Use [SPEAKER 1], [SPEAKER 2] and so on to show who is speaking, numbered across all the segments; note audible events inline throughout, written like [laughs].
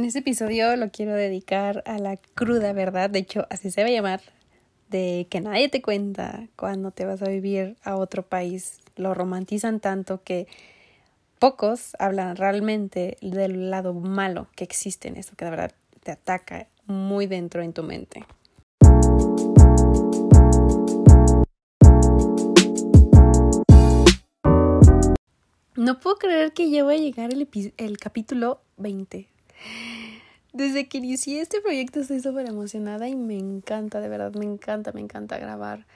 [SPEAKER 1] En este episodio lo quiero dedicar a la cruda verdad, de hecho así se va a llamar, de que nadie te cuenta cuando te vas a vivir a otro país. Lo romantizan tanto que pocos hablan realmente del lado malo que existe en esto, que de verdad te ataca muy dentro en tu mente. No puedo creer que ya voy a llegar el, el capítulo 20. Desde que inicié este proyecto estoy súper emocionada y me encanta, de verdad, me encanta, me encanta grabar.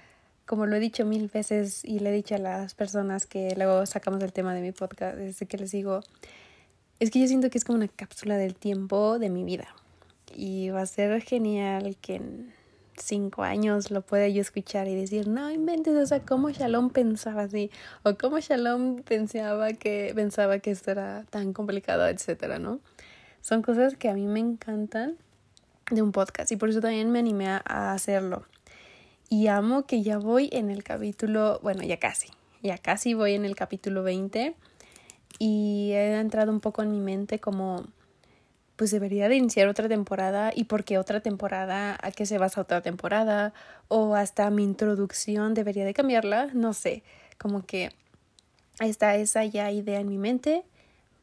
[SPEAKER 1] Como lo he dicho mil veces y le he dicho a las personas que luego sacamos el tema de mi podcast, desde que les digo, es que yo siento que es como una cápsula del tiempo de mi vida. Y va a ser genial que en cinco años lo pueda yo escuchar y decir, no inventes, o sea, cómo Shalom pensaba así, o cómo Shalom pensaba que, pensaba que esto era tan complicado, etcétera, ¿no? Son cosas que a mí me encantan de un podcast y por eso también me animé a hacerlo. Y amo que ya voy en el capítulo, bueno, ya casi, ya casi voy en el capítulo 20 y he entrado un poco en mi mente como pues debería de iniciar otra temporada y por qué otra temporada, a qué se basa otra temporada o hasta mi introducción debería de cambiarla, no sé, como que está esa ya idea en mi mente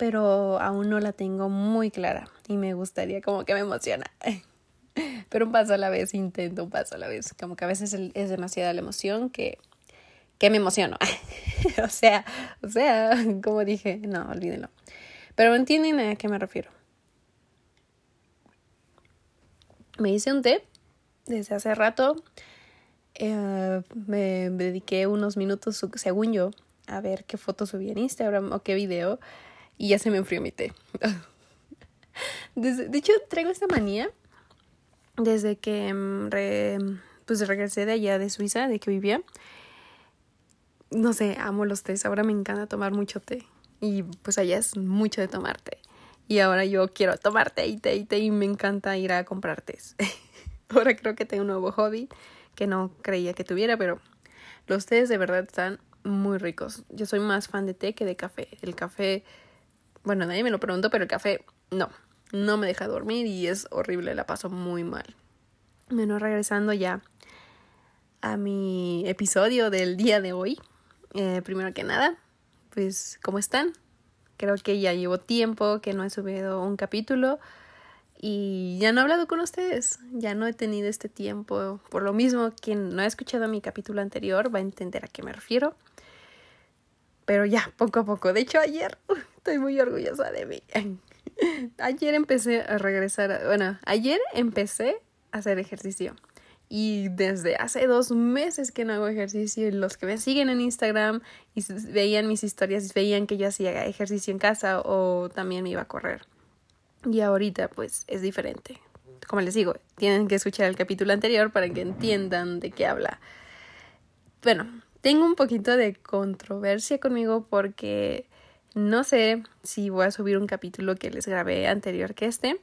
[SPEAKER 1] pero aún no la tengo muy clara y me gustaría como que me emociona. [laughs] Pero un paso a la vez, intento un paso a la vez. Como que a veces es demasiada la emoción que, que me emociono. [laughs] o sea, o sea, como dije, no, olvídenlo. Pero entienden a qué me refiero. Me hice un té desde hace rato. Eh, me dediqué unos minutos, según yo, a ver qué foto subí en Instagram o qué video y ya se me enfrió mi té. [laughs] de hecho, traigo esta manía desde que mm, pues regresé de allá de Suiza, de que vivía. No sé, amo los tés. Ahora me encanta tomar mucho té. Y pues allá es mucho de tomar té. Y ahora yo quiero tomar té y té y té y me encanta ir a comprar tés. [laughs] ahora creo que tengo un nuevo hobby que no creía que tuviera, pero los tés de verdad están muy ricos. Yo soy más fan de té que de café. El café bueno, nadie me lo preguntó, pero el café no, no me deja dormir y es horrible, la paso muy mal. Bueno, regresando ya a mi episodio del día de hoy. Eh, primero que nada, pues, ¿cómo están? Creo que ya llevo tiempo que no he subido un capítulo y ya no he hablado con ustedes, ya no he tenido este tiempo. Por lo mismo, quien no ha escuchado mi capítulo anterior va a entender a qué me refiero. Pero ya, poco a poco. De hecho, ayer estoy muy orgullosa de mí. [laughs] Ayer empecé a regresar, bueno, ayer empecé a hacer ejercicio. Y desde hace dos meses que no hago ejercicio, y los que me siguen en Instagram y veían mis historias, veían que yo hacía ejercicio en casa o también me iba a correr. Y ahorita pues es diferente. Como les digo, tienen que escuchar el capítulo anterior para que entiendan de qué habla. Bueno, tengo un poquito de controversia conmigo porque no sé si voy a subir un capítulo que les grabé anterior que este.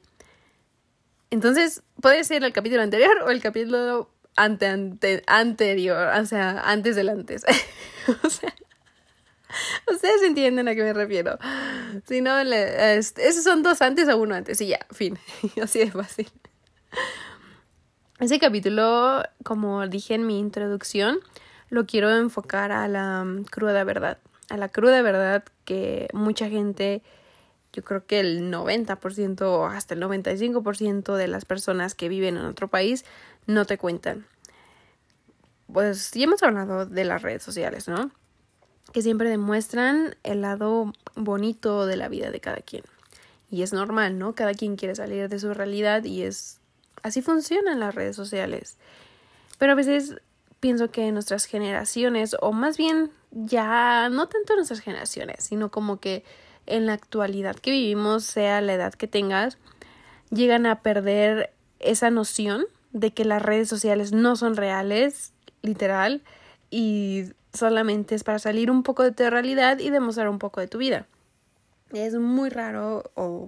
[SPEAKER 1] Entonces, puede ser el capítulo anterior o el capítulo ante, anterior, o sea, antes del antes. [laughs] o sea, ustedes entienden a qué me refiero. Si no, esos son dos antes o uno antes y ya, fin. [laughs] Así de fácil. Ese capítulo, como dije en mi introducción, lo quiero enfocar a la mm, cruda verdad. A la cruda verdad que mucha gente, yo creo que el 90% o hasta el 95% de las personas que viven en otro país no te cuentan. Pues ya hemos hablado de las redes sociales, ¿no? Que siempre demuestran el lado bonito de la vida de cada quien. Y es normal, ¿no? Cada quien quiere salir de su realidad y es así funcionan las redes sociales. Pero a veces pienso que nuestras generaciones, o más bien ya no tanto nuestras generaciones, sino como que en la actualidad que vivimos, sea la edad que tengas, llegan a perder esa noción de que las redes sociales no son reales, literal, y solamente es para salir un poco de tu realidad y demostrar un poco de tu vida. Es muy raro, o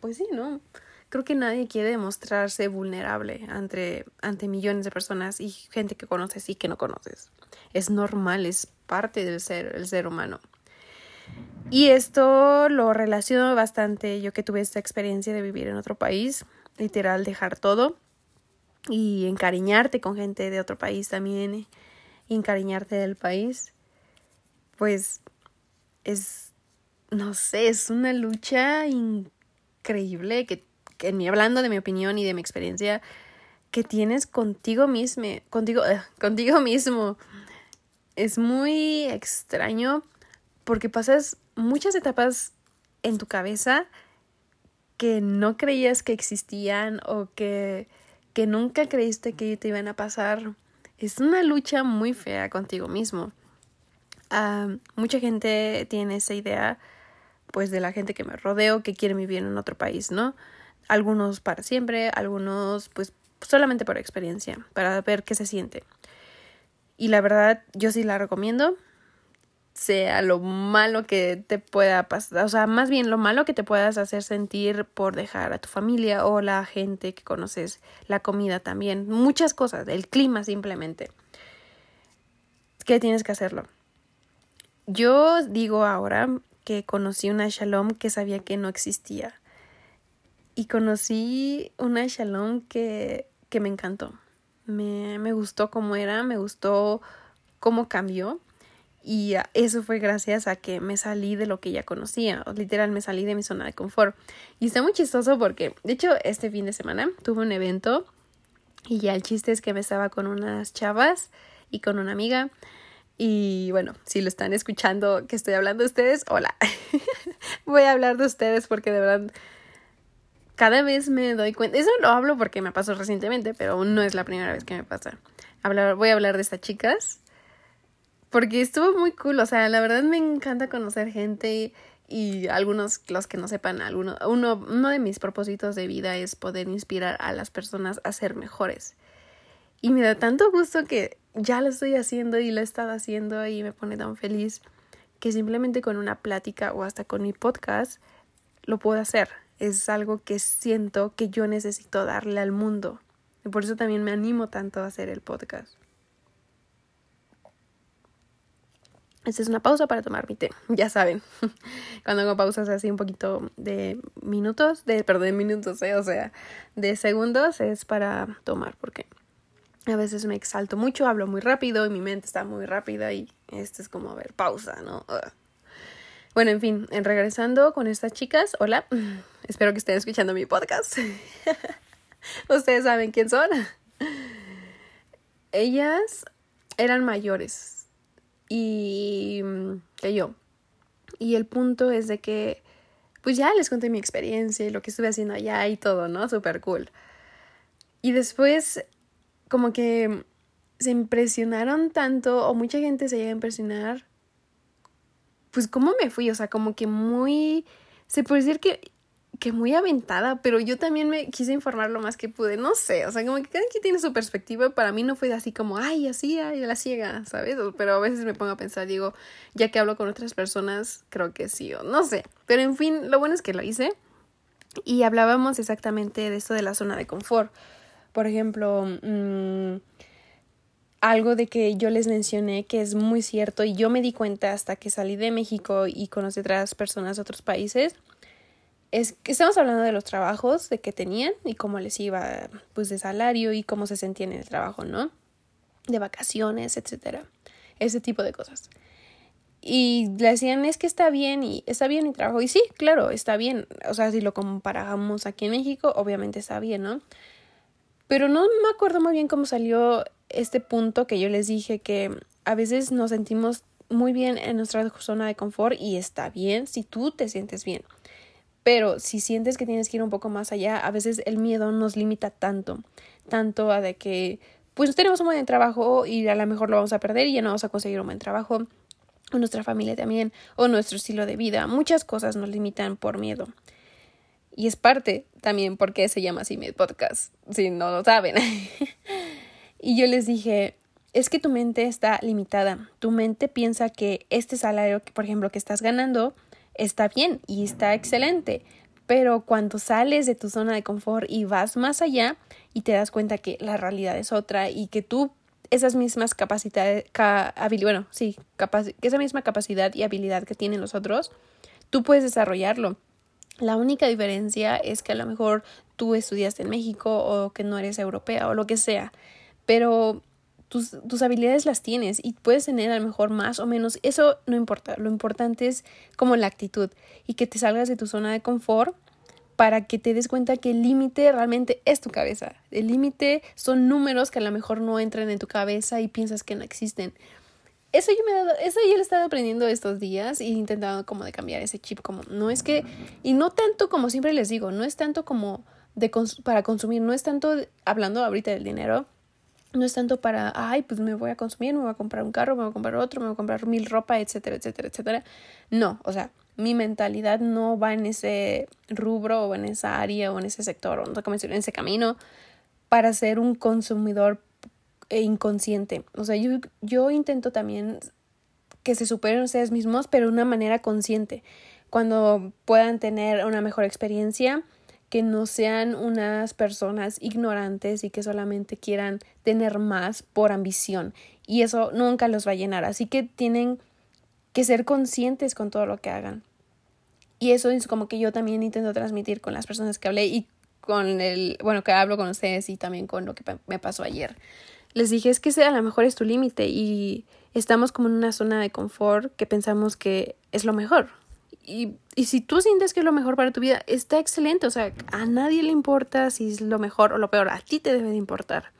[SPEAKER 1] pues sí, ¿no? Creo que nadie quiere demostrarse vulnerable ante, ante millones de personas y gente que conoces y que no conoces. Es normal, es parte del ser, el ser humano. Y esto lo relaciono bastante, yo que tuve esta experiencia de vivir en otro país, literal dejar todo y encariñarte con gente de otro país también, y encariñarte del país, pues es, no sé, es una lucha increíble que, que ni hablando de mi opinión y de mi experiencia, que tienes contigo mismo, contigo, eh, contigo mismo. Es muy extraño porque pasas muchas etapas en tu cabeza que no creías que existían o que, que nunca creíste que te iban a pasar. Es una lucha muy fea contigo mismo. Ah, mucha gente tiene esa idea, pues, de la gente que me rodeo que quiere vivir en otro país, ¿no? Algunos para siempre, algunos, pues, solamente por experiencia, para ver qué se siente. Y la verdad, yo sí la recomiendo sea lo malo que te pueda pasar, o sea, más bien lo malo que te puedas hacer sentir por dejar a tu familia o la gente que conoces, la comida también, muchas cosas, el clima simplemente. ¿Qué tienes que hacerlo? Yo digo ahora que conocí una Shalom que sabía que no existía. Y conocí una Shalom que, que me encantó. Me, me gustó cómo era, me gustó cómo cambió y eso fue gracias a que me salí de lo que ya conocía, literal me salí de mi zona de confort. Y está muy chistoso porque, de hecho, este fin de semana tuve un evento y ya el chiste es que me estaba con unas chavas y con una amiga. Y bueno, si lo están escuchando que estoy hablando de ustedes, hola. [laughs] Voy a hablar de ustedes porque de verdad cada vez me doy cuenta. Eso lo hablo porque me pasó recientemente, pero no es la primera vez que me pasa. Hablar, voy a hablar de estas chicas porque estuvo muy cool, o sea, la verdad me encanta conocer gente y algunos, los que no sepan, alguno, uno, uno de mis propósitos de vida es poder inspirar a las personas a ser mejores. Y me da tanto gusto que ya lo estoy haciendo y lo he estado haciendo y me pone tan feliz que simplemente con una plática o hasta con mi podcast lo puedo hacer. Es algo que siento que yo necesito darle al mundo. Y por eso también me animo tanto a hacer el podcast. Esta es una pausa para tomar mi té, ya saben. [laughs] Cuando hago pausas así un poquito de minutos, de, perdón, de minutos, eh, o sea, de segundos es para tomar, porque a veces me exalto mucho, hablo muy rápido y mi mente está muy rápida y esto es como, a ver, pausa, ¿no? Bueno, en fin, regresando con estas chicas, hola, [laughs] espero que estén escuchando mi podcast. [laughs] Ustedes saben quién son. Ellas eran mayores, y mm, que yo. Y el punto es de que, pues ya les conté mi experiencia y lo que estuve haciendo allá y todo, ¿no? Súper cool. Y después, como que se impresionaron tanto, o mucha gente se llega a impresionar, pues cómo me fui, o sea, como que muy, se puede decir que que muy aventada, pero yo también me quise informar lo más que pude, no sé, o sea, como que cada quien tiene su perspectiva, para mí no fue así como, ay, así, ay, la ciega, ¿sabes? Pero a veces me pongo a pensar, digo, ya que hablo con otras personas, creo que sí, o no sé, pero en fin, lo bueno es que lo hice y hablábamos exactamente de esto de la zona de confort. Por ejemplo, mmm, algo de que yo les mencioné que es muy cierto y yo me di cuenta hasta que salí de México y conocí otras personas de otros países, es que estamos hablando de los trabajos de que tenían y cómo les iba pues de salario y cómo se sentían en el trabajo, ¿no? De vacaciones, etcétera. Ese tipo de cosas. Y le decían, es que está bien y está bien mi trabajo. Y sí, claro, está bien. O sea, si lo comparamos aquí en México, obviamente está bien, ¿no? Pero no me acuerdo muy bien cómo salió este punto que yo les dije que a veces nos sentimos muy bien en nuestra zona de confort y está bien si tú te sientes bien. Pero si sientes que tienes que ir un poco más allá, a veces el miedo nos limita tanto, tanto a de que pues tenemos un buen trabajo y a lo mejor lo vamos a perder y ya no vamos a conseguir un buen trabajo, o nuestra familia también, o nuestro estilo de vida. Muchas cosas nos limitan por miedo. Y es parte también porque se llama así mi podcast, si no lo saben. [laughs] y yo les dije, es que tu mente está limitada. Tu mente piensa que este salario, por ejemplo, que estás ganando, está bien y está excelente, pero cuando sales de tu zona de confort y vas más allá y te das cuenta que la realidad es otra y que tú esas mismas capacidades, bueno, sí, esa misma capacidad y habilidad que tienen los otros, tú puedes desarrollarlo. La única diferencia es que a lo mejor tú estudiaste en México o que no eres europea o lo que sea, pero tus, tus, habilidades las tienes y puedes tener a lo mejor más o menos, eso no importa, lo importante es como la actitud y que te salgas de tu zona de confort para que te des cuenta que el límite realmente es tu cabeza. El límite son números que a lo mejor no entran en tu cabeza y piensas que no existen. Eso yo me he eso yo lo he estado aprendiendo estos días y intentando como de cambiar ese chip, como no es que, y no tanto como siempre les digo, no es tanto como de para consumir, no es tanto hablando ahorita del dinero, no es tanto para, ay, pues me voy a consumir, me voy a comprar un carro, me voy a comprar otro, me voy a comprar mil ropa, etcétera, etcétera, etcétera. No, o sea, mi mentalidad no va en ese rubro o en esa área o en ese sector o en ese camino para ser un consumidor inconsciente. O sea, yo, yo intento también que se superen ustedes mismos, pero de una manera consciente. Cuando puedan tener una mejor experiencia, que no sean unas personas ignorantes y que solamente quieran tener más por ambición. Y eso nunca los va a llenar. Así que tienen que ser conscientes con todo lo que hagan. Y eso es como que yo también intento transmitir con las personas que hablé y con el, bueno, que hablo con ustedes y también con lo que me pasó ayer. Les dije, es que a lo mejor es tu límite y estamos como en una zona de confort que pensamos que es lo mejor. Y, y si tú sientes que es lo mejor para tu vida, está excelente. O sea, a nadie le importa si es lo mejor o lo peor. A ti te debe de importar.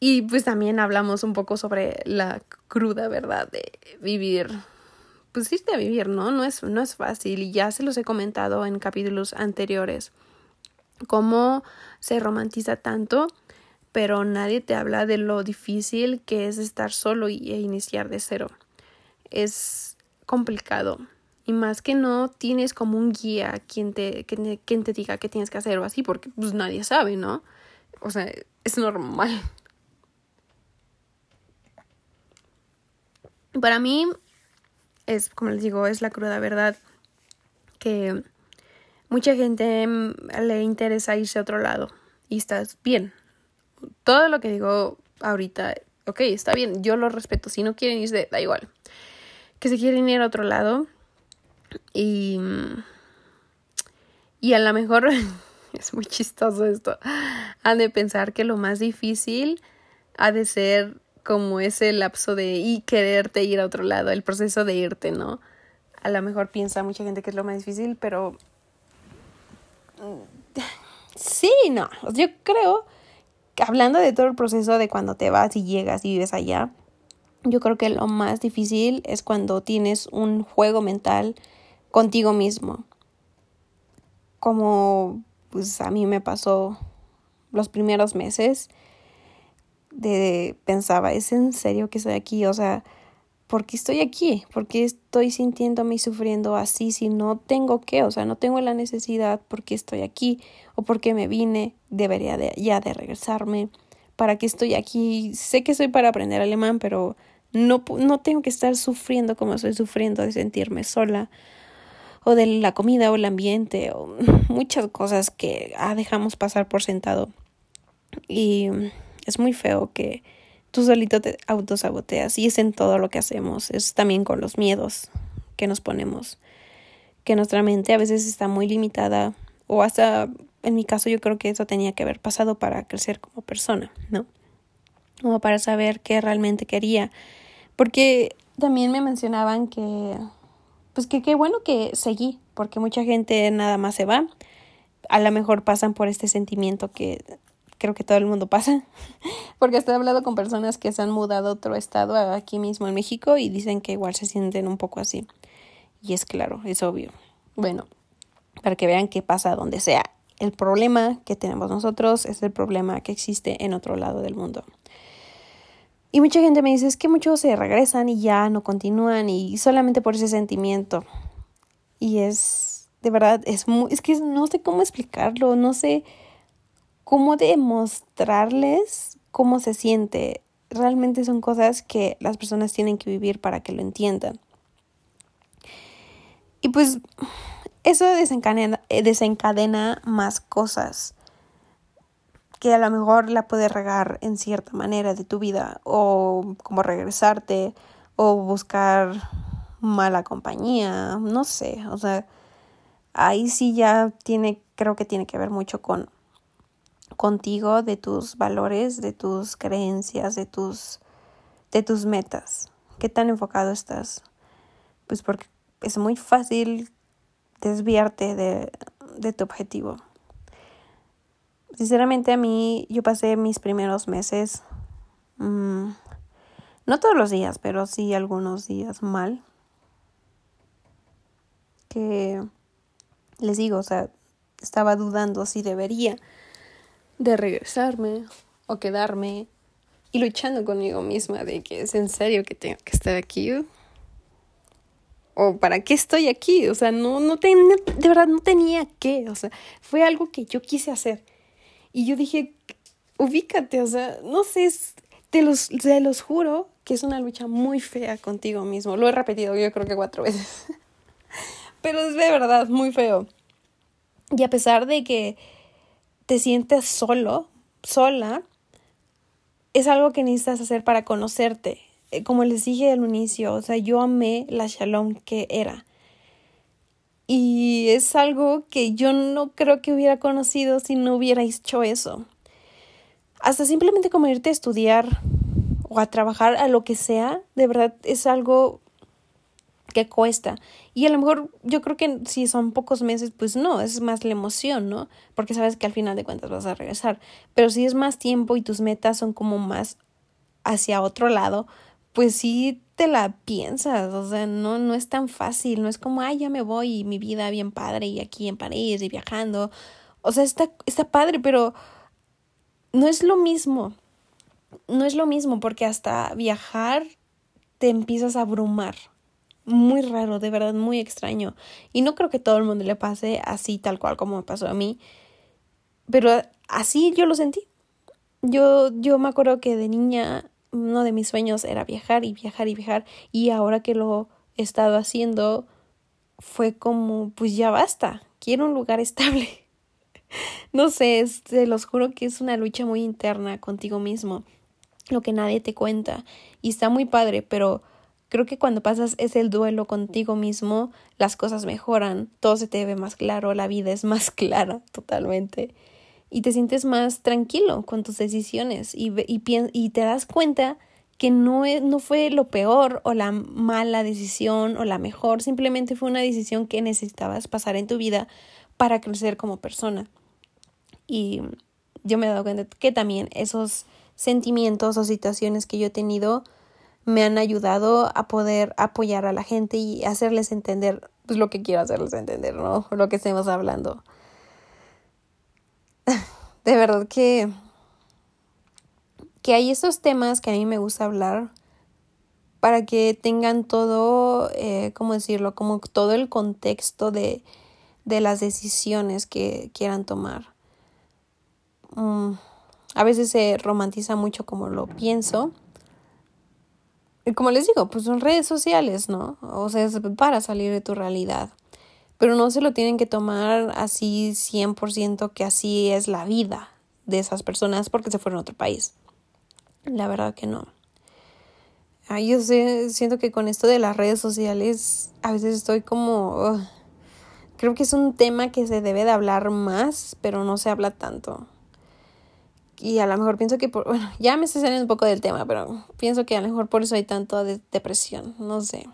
[SPEAKER 1] Y pues también hablamos un poco sobre la cruda verdad de vivir pues irte a vivir, ¿no? No es, no es fácil y ya se los he comentado en capítulos anteriores. Cómo se romantiza tanto, pero nadie te habla de lo difícil que es estar solo y, e iniciar de cero. Es complicado. Y más que no tienes como un guía quien te, quien, quien te diga qué tienes que hacer o así, porque pues nadie sabe, ¿no? O sea, es normal. Para mí, es, como les digo, es la cruda verdad que mucha gente mm, le interesa irse a otro lado y estás bien. Todo lo que digo ahorita, ok, está bien, yo lo respeto. Si no quieren irse, da igual. Que se quieren ir a otro lado y, y a lo mejor [laughs] es muy chistoso esto. Han de pensar que lo más difícil ha de ser como ese lapso de y quererte ir a otro lado, el proceso de irte, ¿no? A lo mejor piensa mucha gente que es lo más difícil, pero mm, sí, no, yo creo que hablando de todo el proceso de cuando te vas y llegas y vives allá, yo creo que lo más difícil es cuando tienes un juego mental contigo mismo. Como pues a mí me pasó los primeros meses de pensaba, ¿es en serio que estoy aquí? O sea, ¿por qué estoy aquí? ¿Por qué estoy sintiéndome y sufriendo así si no tengo qué? O sea, no tengo la necesidad, ¿por qué estoy aquí? ¿O por qué me vine? Debería de, ya de regresarme. ¿Para qué estoy aquí? Sé que soy para aprender alemán, pero no, no tengo que estar sufriendo como estoy sufriendo de sentirme sola o de la comida o el ambiente o [laughs] muchas cosas que ah, dejamos pasar por sentado. Y es muy feo que tú solito te autosaboteas y es en todo lo que hacemos, es también con los miedos que nos ponemos, que nuestra mente a veces está muy limitada o hasta en mi caso yo creo que eso tenía que haber pasado para crecer como persona, ¿no? Como para saber qué realmente quería, porque también me mencionaban que pues que qué bueno que seguí, porque mucha gente nada más se va, a lo mejor pasan por este sentimiento que creo que todo el mundo pasa, [laughs] porque hasta he hablado con personas que se han mudado a otro estado, aquí mismo en México, y dicen que igual se sienten un poco así. Y es claro, es obvio. Bueno, para que vean qué pasa donde sea. El problema que tenemos nosotros es el problema que existe en otro lado del mundo. Y mucha gente me dice, es que muchos se regresan y ya no continúan y solamente por ese sentimiento. Y es, de verdad, es muy, es que no sé cómo explicarlo, no sé cómo demostrarles cómo se siente. Realmente son cosas que las personas tienen que vivir para que lo entiendan. Y pues eso desencadena, desencadena más cosas que a lo mejor la puede regar en cierta manera de tu vida o como regresarte o buscar mala compañía, no sé, o sea, ahí sí ya tiene, creo que tiene que ver mucho con contigo, de tus valores, de tus creencias, de tus, de tus metas. ¿Qué tan enfocado estás? Pues porque es muy fácil desviarte de, de tu objetivo. Sinceramente a mí yo pasé mis primeros meses, mmm, no todos los días, pero sí algunos días mal. Que les digo, o sea, estaba dudando si debería de regresarme o quedarme y luchando conmigo misma de que es en serio que tengo que estar aquí o para qué estoy aquí, o sea, no no tenía de verdad no tenía que, o sea, fue algo que yo quise hacer. Y yo dije, ubícate, o sea, no sé, te los, te los juro que es una lucha muy fea contigo mismo. Lo he repetido yo creo que cuatro [laughs] veces. Pero es de verdad muy feo. Y a pesar de que te sientes solo, sola, es algo que necesitas hacer para conocerte. Eh, como les dije al inicio, o sea, yo amé la shalom que era. Y es algo que yo no creo que hubiera conocido si no hubiera hecho eso. Hasta simplemente como irte a estudiar o a trabajar a lo que sea, de verdad es algo que cuesta. Y a lo mejor yo creo que si son pocos meses, pues no, es más la emoción, ¿no? Porque sabes que al final de cuentas vas a regresar. Pero si es más tiempo y tus metas son como más hacia otro lado, pues sí te la piensas, o sea, no, no es tan fácil, no es como, ay, ya me voy y mi vida bien padre y aquí en París y viajando. O sea, está, está padre, pero no es lo mismo. No es lo mismo porque hasta viajar te empiezas a abrumar muy raro, de verdad, muy extraño. Y no creo que todo el mundo le pase así tal cual como me pasó a mí. Pero así yo lo sentí. Yo, yo me acuerdo que de niña uno de mis sueños era viajar y viajar y viajar. Y ahora que lo he estado haciendo, fue como, pues ya basta, quiero un lugar [laughs] estable. no sé, te los juro que es una lucha muy interna contigo mismo, lo que nadie te cuenta. Y está muy padre, pero Creo que cuando pasas ese duelo contigo mismo, las cosas mejoran, todo se te ve más claro, la vida es más [laughs] clara totalmente y te sientes más tranquilo con tus decisiones y, y, y te das cuenta que no, no fue lo peor o la mala decisión o la mejor, simplemente fue una decisión que necesitabas pasar en tu vida para crecer como persona. Y yo me he dado cuenta que también esos sentimientos o situaciones que yo he tenido me han ayudado a poder apoyar a la gente y hacerles entender pues, lo que quiero hacerles entender, ¿no? Lo que estemos hablando. [laughs] De verdad que que hay esos temas que a mí me gusta hablar para que tengan todo, eh, ¿cómo decirlo? Como todo el contexto de, de las decisiones que quieran tomar. Mm, a veces se romantiza mucho como lo pienso como les digo, pues son redes sociales, ¿no? O sea, es para salir de tu realidad. Pero no se lo tienen que tomar así 100% que así es la vida de esas personas porque se fueron a otro país. La verdad que no. Yo sé, siento que con esto de las redes sociales a veces estoy como... creo que es un tema que se debe de hablar más, pero no se habla tanto y a lo mejor pienso que por, bueno, ya me estoy saliendo un poco del tema, pero pienso que a lo mejor por eso hay tanto de depresión, no sé.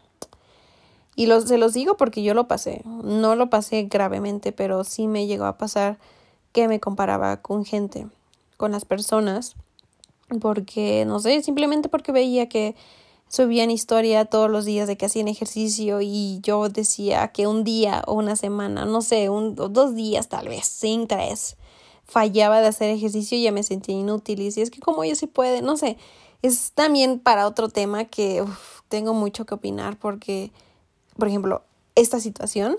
[SPEAKER 1] Y los, se los digo porque yo lo pasé, no lo pasé gravemente, pero sí me llegó a pasar que me comparaba con gente, con las personas, porque, no sé, simplemente porque veía que subían historia todos los días de que hacían ejercicio y yo decía que un día o una semana, no sé, un, dos días tal vez, sin tres, fallaba de hacer ejercicio y ya me sentía inútil. Y si es que como yo sí puede, no sé, es también para otro tema que tengo mucho que opinar porque, por ejemplo, esta situación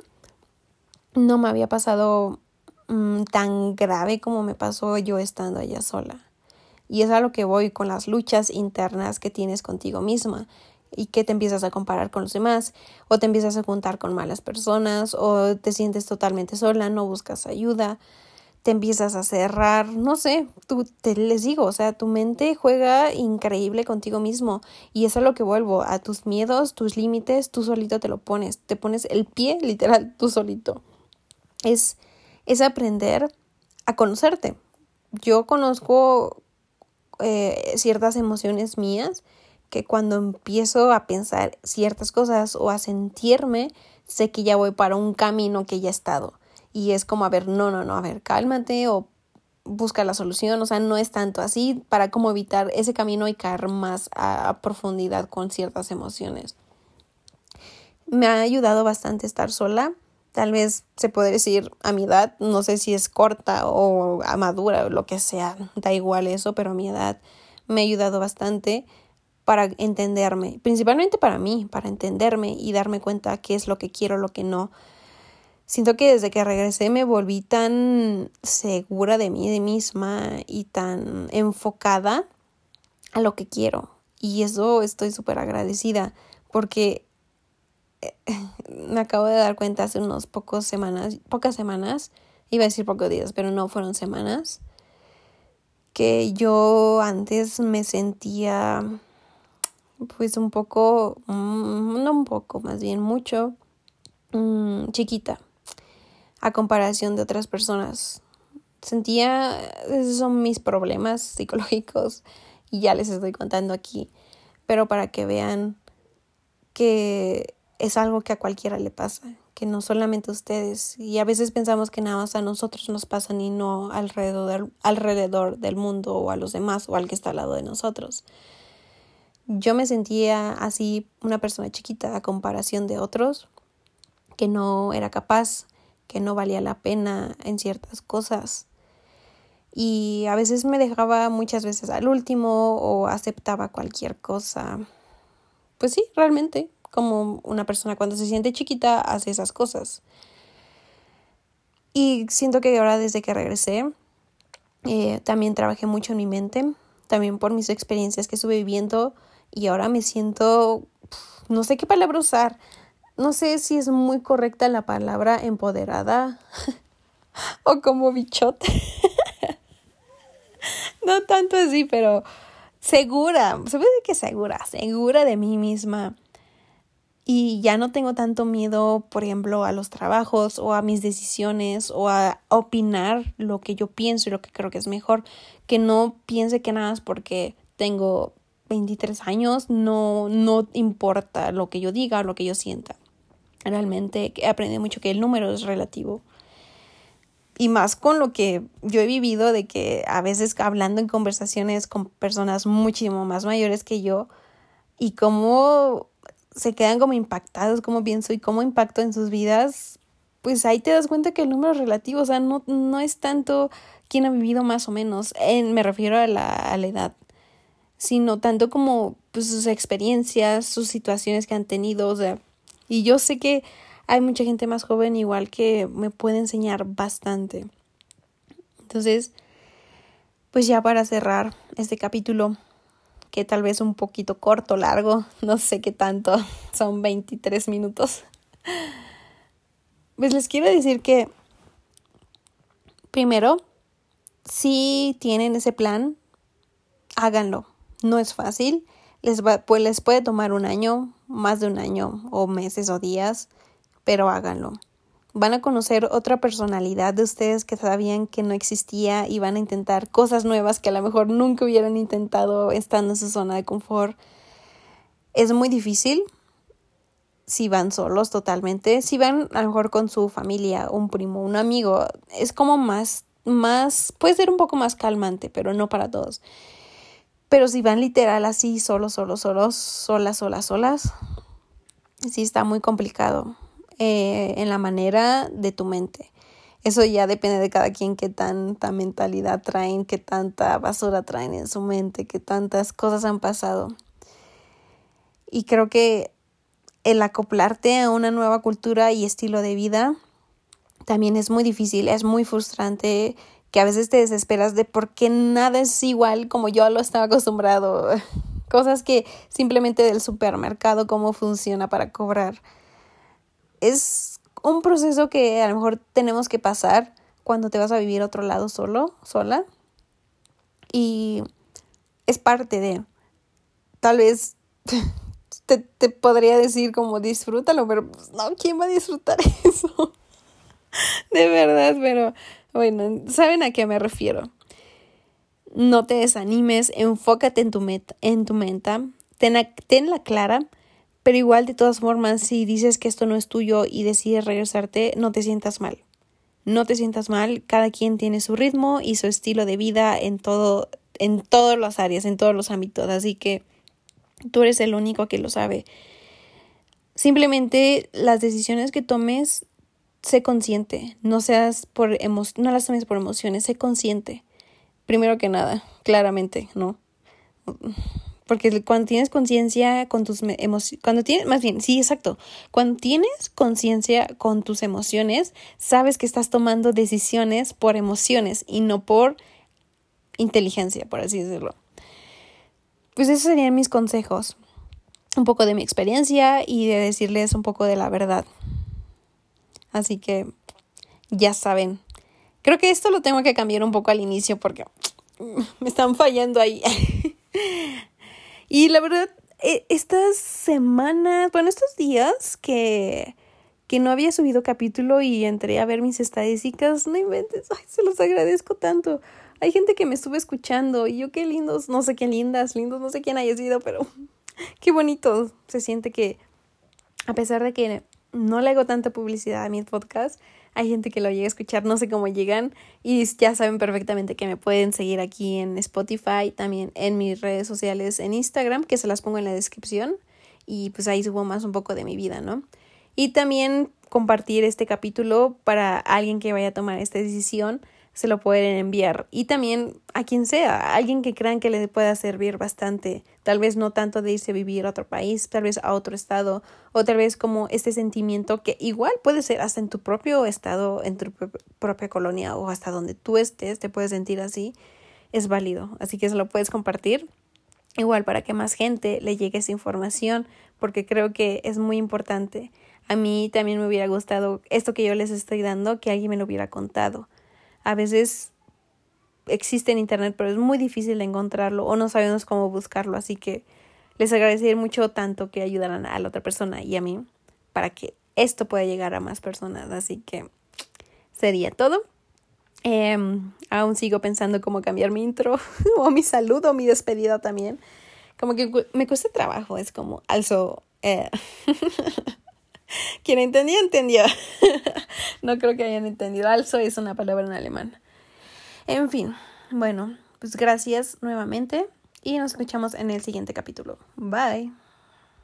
[SPEAKER 1] no me había pasado mm, tan grave como me pasó yo estando allá sola. Y es a lo que voy con las luchas internas que tienes contigo misma y que te empiezas a comparar con los demás o te empiezas a juntar con malas personas o te sientes totalmente sola, no buscas ayuda te empiezas a cerrar, no sé, tú te les digo, o sea, tu mente juega increíble contigo mismo y eso es lo que vuelvo, a tus miedos, tus límites, tú solito te lo pones, te pones el pie [laughs] literal tú solito. Es es aprender a conocerte. Yo conozco eh, ciertas emociones mías que cuando empiezo a pensar ciertas cosas o a sentirme, sé que ya voy para un camino que ya he estado. Y es como, a ver, no, no, no, a ver, cálmate o busca la solución. O sea, no es tanto así para como evitar ese camino y caer más a, profundidad con ciertas emociones. Me ha ayudado bastante estar sola. Tal vez se puede decir a mi edad, no sé si es corta o a madura o lo que sea, da igual eso, pero a mi edad me ha ayudado bastante para entenderme, principalmente para mí, para entenderme y darme cuenta qué es lo que quiero, lo que no. Siento que desde que regresé me volví tan segura de mí, de misma y tan enfocada a lo que quiero. Y eso estoy súper agradecida porque eh, [laughs] me acabo de dar cuenta hace unos pocos semanas, pocas semanas, iba a decir pocos días, pero no fueron semanas, que yo antes me sentía pues un poco, mm, no un poco, más bien mucho, mm, chiquita a comparación de otras personas. Sentía, esos son mis problemas psicológicos y ya les estoy contando aquí, pero para que vean que es algo que a cualquiera le pasa, que no solamente a ustedes. Y a veces pensamos que nada más a nosotros nos pasa y no alrededor, alrededor del mundo o a los demás o al que está al lado de nosotros yo me sentía así una persona chiquita a comparación de otros, que no era capaz, que no valía la pena en ciertas cosas. Y a veces me dejaba muchas veces al último o aceptaba cualquier cosa. Pues sí, realmente, como una persona cuando se siente chiquita hace esas cosas. Y siento que ahora desde que regresé, eh, también trabajé mucho en mi mente, también por mis experiencias que estuve viviendo y ahora me siento, no sé qué palabra usar, no sé si es muy correcta la palabra empoderada [laughs] o como bichote. [laughs] no tanto así, pero segura, se puede que segura, segura de mí misma. Y ya no tengo tanto miedo, por ejemplo, a los trabajos o a mis decisiones o a opinar lo que yo pienso y lo que creo que es mejor. Que no piense que nada es porque tengo 23 años, no, no importa lo que yo diga, lo que yo sienta. Realmente he aprendido mucho que el número es relativo. Y más con lo que yo he vivido de que a veces hablando en conversaciones con personas muchísimo más mayores que yo y cómo se quedan como impactados, cómo pienso y cómo impacto en sus vidas, pues ahí te das cuenta que el número es relativo, o sea, no, no es tanto quién ha vivido más o menos, en, me refiero a la, a la edad sino tanto como pues, sus experiencias, sus situaciones que han tenido, o sea, y yo sé que hay mucha gente más joven igual que me puede enseñar bastante. Entonces, pues ya para cerrar este capítulo, que tal vez un poquito corto, largo, [laughs] no sé qué tanto, [laughs] son 23 minutos. Pues les quiero decir que primero, si tienen ese plan, háganlo. No es fácil, les, va, pues les puede tomar un año, más de un año o meses o días, pero háganlo. Van a conocer otra personalidad de ustedes que sabían que no existía y van a intentar cosas nuevas que a lo mejor nunca hubieran intentado estando en su zona de confort. Es muy difícil si van solos totalmente. Si van a lo mejor con su familia, un primo, un amigo, es como más, más, puede ser un poco más calmante, pero no para todos. Pero si van literal así, solos, solos, solos, solas, solas, solas, sí está muy complicado eh, en la manera de tu mente. Eso ya depende de cada quien qué tanta mentalidad traen, qué tanta basura traen en su mente, qué tantas cosas han pasado. Y creo que el acoplarte a una nueva cultura y estilo de vida también es muy difícil, es muy frustrante que a veces te desesperas de por qué nada es igual como yo lo estaba acostumbrado. [laughs] Cosas que simplemente del supermercado, cómo funciona para cobrar. Es un proceso que a lo mejor tenemos que pasar cuando te vas a vivir a otro lado solo, sola. Y es parte de, tal vez [laughs] te, te podría decir como disfrútalo, pero pues, no, ¿quién va a disfrutar [laughs] eso? de verdad, pero bueno, ¿saben a qué me refiero? No te desanimes, enfócate en tu meta, en tu meta, ten, tenla clara, pero igual de todas formas, si dices que esto no es tuyo y decides regresarte, no te sientas mal. No te sientas mal, cada quien tiene su ritmo y su estilo de vida en todo, en todas las áreas, en todos los ámbitos, así que tú eres el único que lo sabe. Simplemente las decisiones que tomes, sé consciente, no seas por no las tomes por emociones, sé consciente primero que nada, claramente, ¿no? Porque cuando tienes conciencia con tus emociones, cuando tienes, más bien, sí, exacto, cuando tienes conciencia con tus emociones, sabes que estás tomando decisiones por emociones y no por inteligencia, por así decirlo. Pues esos serían mis consejos, un poco de mi experiencia y de decirles un poco de la verdad. Así que ya saben, Creo que esto lo tengo que cambiar un poco al inicio porque me están fallando ahí. [laughs] y la verdad, e, estas semanas, bueno, estos días que, que no había subido capítulo y entré a ver mis estadísticas, no inventes, ay, se los agradezco tanto. Hay gente que me estuvo escuchando y yo qué lindos, no sé qué lindas, lindos, no sé quién haya sido, pero [laughs] qué bonito se siente que a pesar de que no le hago tanta publicidad a mi podcast, hay gente que lo llega a escuchar, no sé cómo llegan y ya saben perfectamente que me pueden seguir aquí en Spotify, también en mis redes sociales en Instagram, que se las pongo en la descripción y pues ahí subo más un poco de mi vida, ¿no? Y también compartir este capítulo para alguien que vaya a tomar esta decisión se lo pueden enviar. Y también a quien sea, alguien que crean que le pueda servir bastante. Tal vez no tanto de irse a vivir a otro país, tal vez a otro estado, o tal vez como este sentimiento que igual puede ser hasta en tu propio estado, en tu propia colonia o hasta donde tú estés, te puedes sentir así, es válido. Así que se lo puedes compartir. Igual para que más gente le llegue esa información, porque creo que es muy importante. A mí también me hubiera gustado esto que yo les estoy dando, que alguien me lo hubiera contado a veces existe en internet, pero es muy difícil encontrarlo o no sabemos cómo buscarlo, así que les agradecería mucho tanto que ayudaran a la otra persona y a mí para que esto pueda llegar a más personas, así que sería todo. Em, aún sigo pensando cómo cambiar mi intro [laughs] o mi saludo mi despedida también. Como que me cuesta trabajo, es como alzo. Eh. [laughs] [laughs] Quien entendió, entendió. [laughs] no creo que hayan entendido. Also es una palabra en alemán. En fin, bueno, pues gracias nuevamente y nos escuchamos en el siguiente capítulo. Bye.